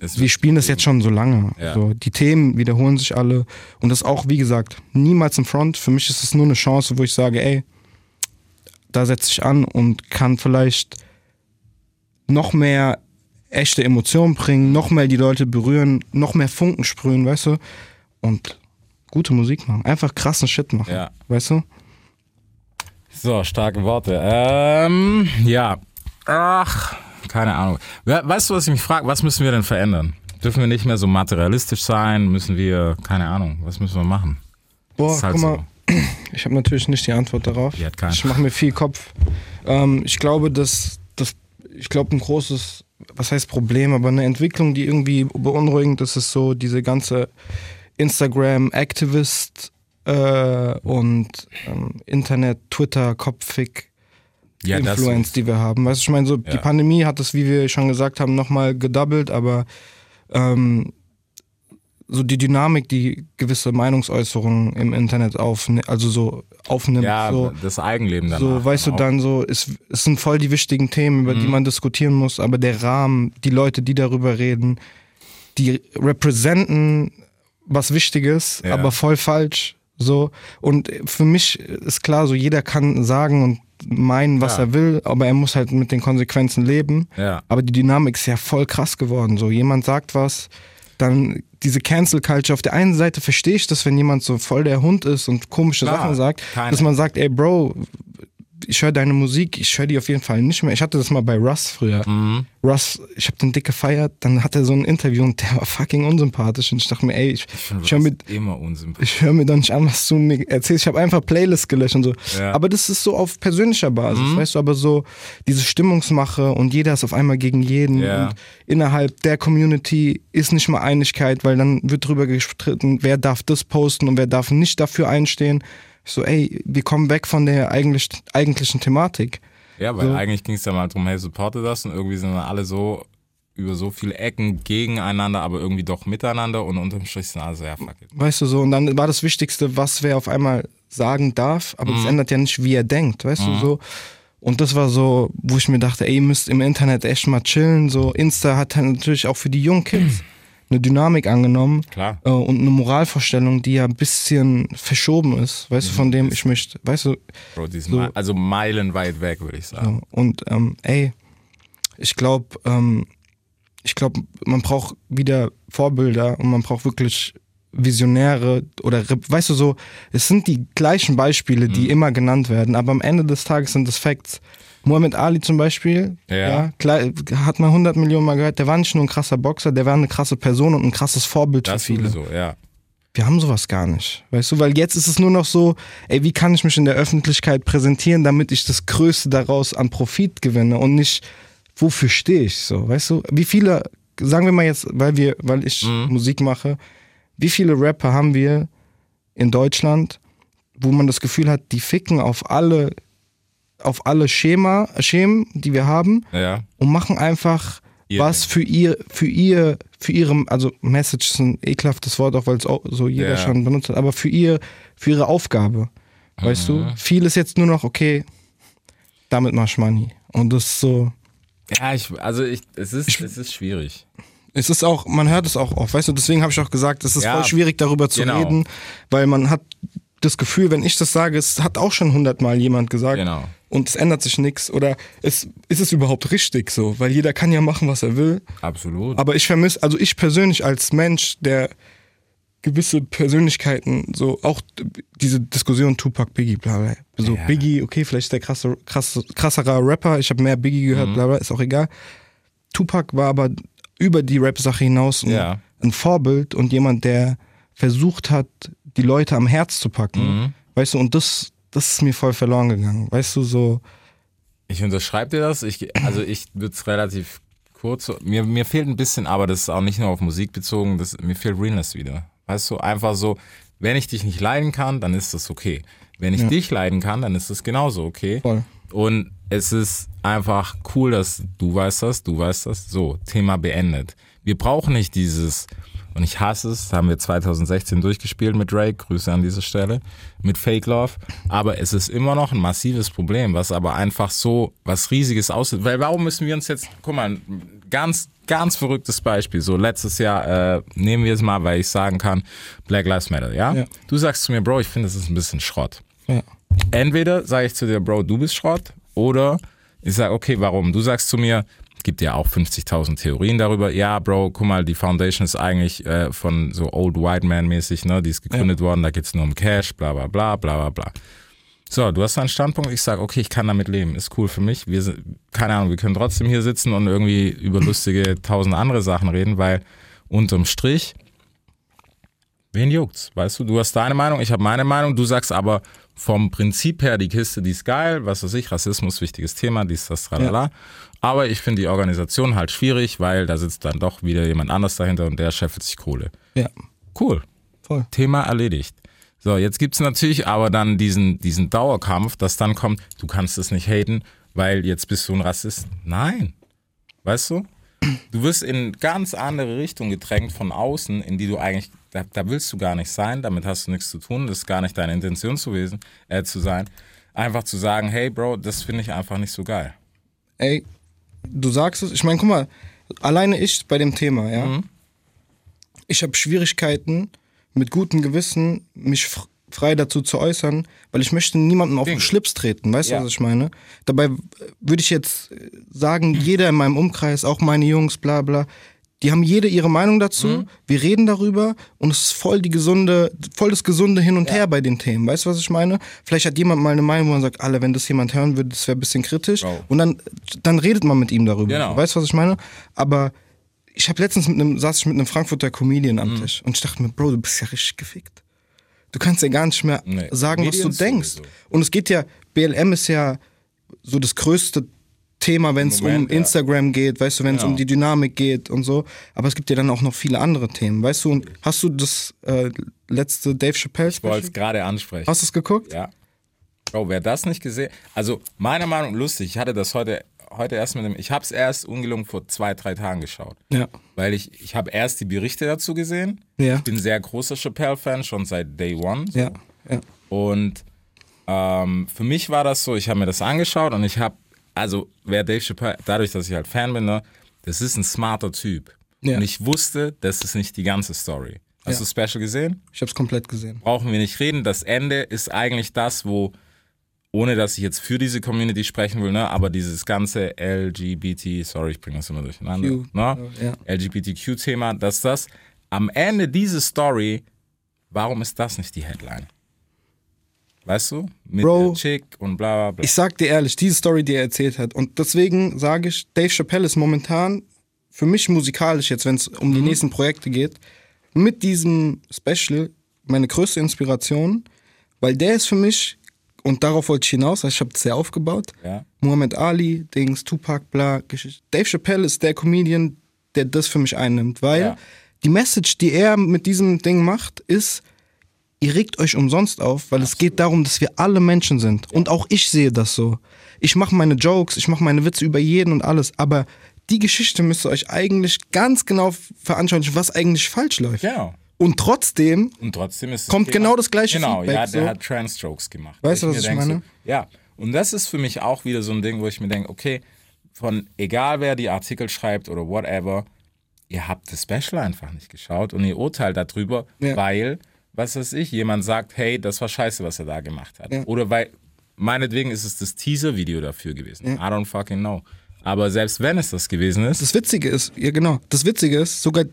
wir spielen das jetzt schon so lange. Ja. So, die Themen wiederholen sich alle. Und das auch, wie gesagt, niemals im Front. Für mich ist es nur eine Chance, wo ich sage, ey, da setze ich an und kann vielleicht noch mehr echte Emotionen bringen, noch mehr die Leute berühren, noch mehr Funken sprühen, weißt du? Und gute Musik machen. Einfach krassen Shit machen. Ja. Weißt du? So, starke Worte. Ähm, ja. Ach, keine Ahnung. We- Weißt du, was ich mich frage? Was müssen wir denn verändern? Dürfen wir nicht mehr so materialistisch sein? Müssen wir, keine Ahnung, was müssen wir machen? Boah, halt guck so. mal, ich habe natürlich nicht die Antwort darauf. Die hat. Ich mache mir viel Kopf. Ähm, ich glaube, dass das, ich glaube, ein großes, was heißt Problem, aber eine Entwicklung, die irgendwie beunruhigend ist, ist so diese ganze Instagram-Activist äh, und ähm, Internet, Twitter, Kopfig. Ja, das Influence, die wir haben. Weißt du, ich meine, so die Ja. Pandemie hat es, wie wir schon gesagt haben, nochmal gedoubelt, aber ähm, so die Dynamik, die gewisse Meinungsäußerungen im Internet aufnimmt, also so aufnimmt, ja, so, das Eigenleben dann. so weißt du, dann so, es, es sind voll die wichtigen Themen, über die Mhm. man diskutieren muss, aber der Rahmen, die Leute, die darüber reden, die representen was Wichtiges, Ja. aber voll falsch. So. Und für mich ist klar, so jeder kann sagen und meinen, was Ja. er will, aber er muss halt mit den Konsequenzen leben. Ja. Aber die Dynamik ist ja voll krass geworden. So, jemand sagt was, dann diese Cancel Culture. Auf der einen Seite verstehe ich das, wenn jemand so voll der Hund ist und komische Klar, Sachen sagt, keine. dass man sagt, ey Bro, ich höre deine Musik, ich höre die auf jeden Fall nicht mehr. Ich hatte das mal bei Russ früher. Mhm. Russ, ich habe den dick gefeiert, dann hat er so ein Interview und der war fucking unsympathisch. Und ich dachte mir, ey, ich, Ich ich höre mir, ich hör mir doch nicht an, was du mir erzählst. Ich habe einfach Playlists gelöscht und so. Ja. Aber das ist so auf persönlicher Basis, Mhm. weißt du, aber so diese Stimmungsmache und jeder ist auf einmal gegen jeden. Ja. Und innerhalb der Community ist nicht mal Einigkeit, weil dann wird drüber gestritten, wer darf das posten und wer darf nicht dafür einstehen. So, ey, wir kommen weg von der eigentlich, eigentlichen Thematik. Ja, weil So. eigentlich ging es ja mal darum, hey, supporte das und irgendwie sind dann alle so über so viele Ecken gegeneinander, aber irgendwie doch miteinander und unterm Strich sind alle so, ja, fuck it. Weißt du so, und dann war das Wichtigste, was wer auf einmal sagen darf, aber das ändert ja nicht, wie er denkt, weißt du so. Und das war so, wo ich mir dachte, ey, ihr müsst im Internet echt mal chillen. So, Insta hat halt natürlich auch für die jungen Kids eine Dynamik angenommen Klar. äh, und eine Moralvorstellung, die ja ein bisschen verschoben ist, weißt du, von dem ich möchte, weißt du, Bro, die ist So. mei- also meilenweit weg, würde ich sagen. so. und ähm, ey, ich glaube, ähm, ich glaube, man braucht wieder Vorbilder und man braucht wirklich Visionäre oder weißt du so, es sind die gleichen Beispiele, die Mhm. immer genannt werden, aber am Ende des Tages sind es Facts. Muhammad Ali zum Beispiel, Ja. ja. klar, hat man 100 Millionen Mal gehört, der war nicht nur ein krasser Boxer, der war eine krasse Person und ein krasses Vorbild Das für viele. sowieso, ja. Wir haben sowas gar nicht, weißt du, weil jetzt ist es nur noch so, ey, wie kann ich mich in der Öffentlichkeit präsentieren, damit ich das Größte daraus an Profit gewinne und nicht, wofür stehe ich so, weißt du? Wie viele, sagen wir mal jetzt, weil wir, weil ich Musik mache, wie viele Rapper haben wir in Deutschland, wo man das Gefühl hat, die ficken auf alle, auf alle Schema, Schemen, die wir haben Ja. und machen einfach Ihr was für ihr, für ihr, für ihre, also Message ist ein ekelhaftes Wort, auch weil es so jeder Ja. schon benutzt hat, aber für ihr, für ihre Aufgabe. Weißt Mhm. du? Viel ist jetzt nur noch, okay, damit mach ich Money. Und das ist so, Ja, ich, also ich, es ist, es ist schwierig. es ist auch, man hört es auch oft, weißt du, deswegen habe ich auch gesagt, es ist Ja, voll schwierig darüber zu genau. reden, weil man hat das Gefühl, wenn ich das sage, es hat auch schon hundertmal jemand gesagt Genau. Und es ändert sich nichts oder es, ist es überhaupt richtig so, weil jeder kann ja machen, was er will. Absolut. Aber ich vermisse, also ich persönlich als Mensch, der gewisse Persönlichkeiten, so auch diese Diskussion Tupac, Biggie, bla bla. So Ja. Biggie, okay, vielleicht ist der krasse, krasse, krasserer Rapper, ich habe mehr Biggie gehört, Mhm. bla bla, ist auch egal. Tupac war aber über die Rap-Sache hinaus ein, Ja. ein Vorbild und jemand, der versucht hat, die Leute am Herz zu packen. Mhm. Weißt du, und das, das ist mir voll verloren gegangen. Weißt du, so, Ich unterschreibe dir das. Ich, also ich würde es relativ kurz. Mir, mir fehlt ein bisschen, aber das ist auch nicht nur auf Musik bezogen, das, mir fehlt Realness wieder. Weißt du, einfach so, wenn ich dich nicht leiden kann, dann ist das okay. Wenn ich dich leiden kann, dann ist das genauso okay. Voll. Und es ist einfach cool, dass du weißt das, du weißt das. So, Thema beendet. Wir brauchen nicht dieses, und ich hasse es, haben wir 2016 durchgespielt mit Drake, Grüße an dieser Stelle, mit Fake Love. Aber es ist immer noch ein massives Problem, was aber einfach so was Riesiges aussieht. Weil warum müssen wir uns jetzt, guck mal, ganz, ganz verrücktes Beispiel. So letztes Jahr, äh, nehmen wir es mal, weil ich sagen kann, Black Lives Matter, ja? Ja. Du sagst zu mir, Bro, ich finde, das ist ein bisschen Schrott ja. entweder sage ich zu dir, Bro, du bist Schrott, oder ich sage, okay, warum? Du sagst zu mir, gibt ja auch 50.000 Theorien darüber. Ja, Bro, guck mal, die Foundation ist eigentlich äh, von so Old White Man mäßig, ne? Die ist gegründet worden, da geht's nur um Cash, bla bla bla bla bla bla. So, du hast einen Standpunkt, ich sage, okay, ich kann damit leben, ist cool für mich. Wir sind, keine Ahnung, wir können trotzdem hier sitzen und irgendwie über lustige tausend andere Sachen reden, weil unterm Strich Wen juckt's? Weißt du, du hast deine Meinung, ich habe meine Meinung, du sagst aber vom Prinzip her, die Kiste, die ist geil, was weiß ich, Rassismus, wichtiges Thema, dies, das, tralala. Aber ich finde die Organisation halt schwierig, weil da sitzt dann doch wieder jemand anders dahinter und der scheffelt sich Kohle. Ja, Cool. voll. Thema erledigt. So, jetzt gibt's natürlich aber dann diesen, diesen Dauerkampf, dass dann kommt, du kannst es nicht haten, weil jetzt bist du ein Rassist. Nein. Weißt du? Du wirst in ganz andere Richtung gedrängt von außen, in die du eigentlich, da, da willst du gar nicht sein, damit hast du nichts zu tun, das ist gar nicht deine Intention zu, wesen, äh, zu sein. Einfach zu sagen, hey Bro, das finde ich einfach nicht so geil. ey, du sagst es, ich meine, guck mal, alleine ich bei dem Thema, ja. Ich habe Schwierigkeiten, mit gutem Gewissen mich frei dazu zu äußern, weil ich möchte niemandem auf den. Schlips treten, weißt du, Ja. was ich meine? Dabei würde ich jetzt sagen, jeder in meinem Umkreis, auch meine Jungs, bla bla, Die haben jede ihre Meinung dazu. Mhm. Wir reden darüber und es ist voll die gesunde, voll das gesunde Hin und Her bei den Themen. Weißt du, was ich meine? Vielleicht hat jemand mal eine Meinung, wo man sagt, alle, wenn das jemand hören würde, das wäre ein bisschen kritisch. Bro. Und dann, dann redet man mit ihm darüber. Genau. Weißt du, was ich meine? Aber ich habe letztens mit einem, saß ich mit einem Frankfurter Comedian am Mhm. Tisch und ich dachte mir, Bro, du bist ja richtig gefickt. Du kannst ja gar nicht mehr Nee. sagen, was du Medien denkst. sowieso. Und es geht ja, BLM ist ja so das größte Thema, wenn es um Moment, ja. Instagram geht, weißt du, wenn es Genau. um die Dynamik geht und so. Aber es gibt ja dann auch noch viele andere Themen, weißt du. Und hast du das äh, letzte Dave Chappelle Ich wollte es gerade ansprechen. Hast du es geguckt? Ja. Bro, wer das nicht gesehen Also, meiner Meinung nach lustig. Ich hatte das heute, heute erst mit dem. Ich habe es erst ungelungen vor zwei, drei Tagen geschaut. Ja. Weil ich, ich habe erst die Berichte dazu gesehen. Ja. Ich bin sehr großer Chappelle-Fan, schon seit Day One. so. Ja. ja. Und ähm, für mich war das so, ich habe mir das angeschaut und ich habe, also wer Dave Chappelle, dadurch, dass ich halt Fan bin, ne, das ist ein smarter Typ. Ja. Und ich wusste, das ist nicht die ganze Story. Hast Ja. du Special gesehen? Ich hab's komplett gesehen. brauchen wir nicht reden. Das Ende ist eigentlich das, wo, ohne dass ich jetzt für diese Community sprechen will, ne, aber dieses ganze LGBT, sorry, ich bringe das immer durcheinander, Q, ne, ja. LGBTQ-Thema, dass das am Ende diese Story, warum ist das nicht die Headline? Weißt du? Mit Bro. Chick und bla bla bla. Ich sag dir ehrlich, diese Story, die er erzählt hat. Und deswegen sage ich, Dave Chappelle ist momentan für mich musikalisch jetzt, wenn es um Mhm. die nächsten Projekte geht, mit diesem Special meine größte Inspiration, weil der ist für mich, und darauf wollte ich hinaus, also ich habe das sehr aufgebaut, Ja. Muhammad Ali, Dings, Tupac, bla, Geschichte. Dave Chappelle ist der Comedian, der das für mich einnimmt, weil Ja. die Message, die er mit diesem Ding macht, ist, ihr regt euch umsonst auf, weil es geht darum, dass wir alle Menschen sind. Und auch ich sehe das so. Ich mache meine Jokes, ich mache meine Witze über jeden und alles, aber die Geschichte müsst ihr euch eigentlich ganz genau veranschaulichen, was eigentlich falsch läuft. Genau. Und trotzdem, Und trotzdem Kommt genau das gleiche Genau, Feedback, ja, der so. hat Trans-Jokes gemacht. Weißt du, was ich denk meine? So, ja, und das ist für mich auch wieder so ein Ding, wo ich mir denke, okay, von egal wer die Artikel schreibt oder whatever, ihr habt das Special einfach nicht geschaut und ihr urteilt darüber, Ja. weil, was weiß ich, jemand sagt, hey, das war scheiße, was er da gemacht hat. Ja. Oder weil, meinetwegen ist es das Teaser-Video dafür gewesen. I don't fucking know. Aber selbst wenn es das gewesen ist, das Witzige ist, ja genau, das Witzige ist, sogar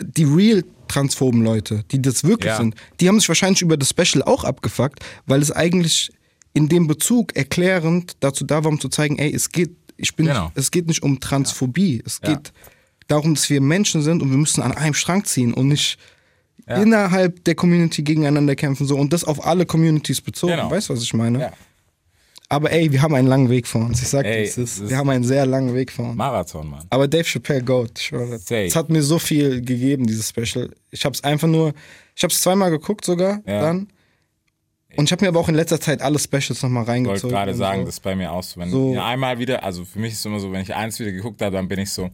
die real transphoben Leute, die das wirklich Ja. sind, die haben sich wahrscheinlich über das Special auch abgefuckt, weil es eigentlich in dem Bezug erklärend dazu da war, um zu zeigen, ey, es geht, ich bin, Genau. es geht nicht um Transphobie, es Ja. geht darum, dass wir Menschen sind und wir müssen an einem Strang ziehen und nicht Ja. innerhalb der Community gegeneinander kämpfen so und das auf alle Communities bezogen. Genau. Weißt du, was ich meine? ja, Aber ey, wir haben einen langen Weg vor uns. Ich sag dir, Ey, es ist, das ist- wir haben einen sehr langen Weg vor uns. Marathon, Mann. Aber Dave Chappelle Goat, ich schwöre. Safe. Es hat mir so viel gegeben, dieses Special. Ich habe es einfach nur, ich habe es zweimal geguckt sogar Ja. dann. Und ich habe mir aber auch in letzter Zeit alle Specials nochmal Ich wollte reingezogen. gerade sagen, so. das ist bei mir auch so. Wenn So. ja, einmal wieder, also für mich ist es immer so, wenn ich eins wieder geguckt habe, dann bin ich so,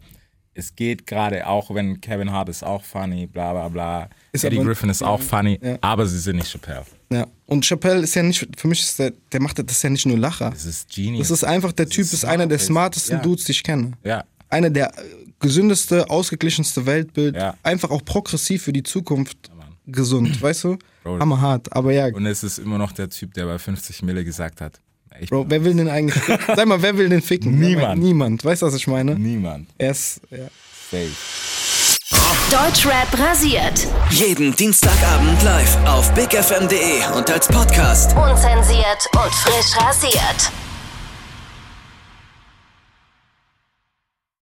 es geht gerade auch, wenn Kevin Hart ist auch funny, bla bla bla. Ist Eddie Griffin ist auch funny, Ja. aber sie sind nicht Chappelle. Ja. Und Chappelle ist ja nicht, für mich ist der, der macht das ja nicht nur Lacher. Das ist Genius. Das ist einfach, der Typ ist ist einer der smart, smartesten ja. Dudes, die ich kenne. ja, Einer der äh, gesündeste, ausgeglichenste Weltbild. Ja. Einfach auch progressiv für die Zukunft gesund, weißt du? Bro. Hammerhart. Aber ja, und es ist immer noch der Typ, der bei 50 Mille gesagt hat, ich Bro, wer will den eigentlich? Sag mal, wer will den ficken? Niemand. Niemand. Weißt du, was ich meine? niemand. Er ist, ja. Safe. Deutschrap rasiert. Jeden Dienstagabend live auf bigfm.de und als Podcast. Unzensiert und frisch rasiert.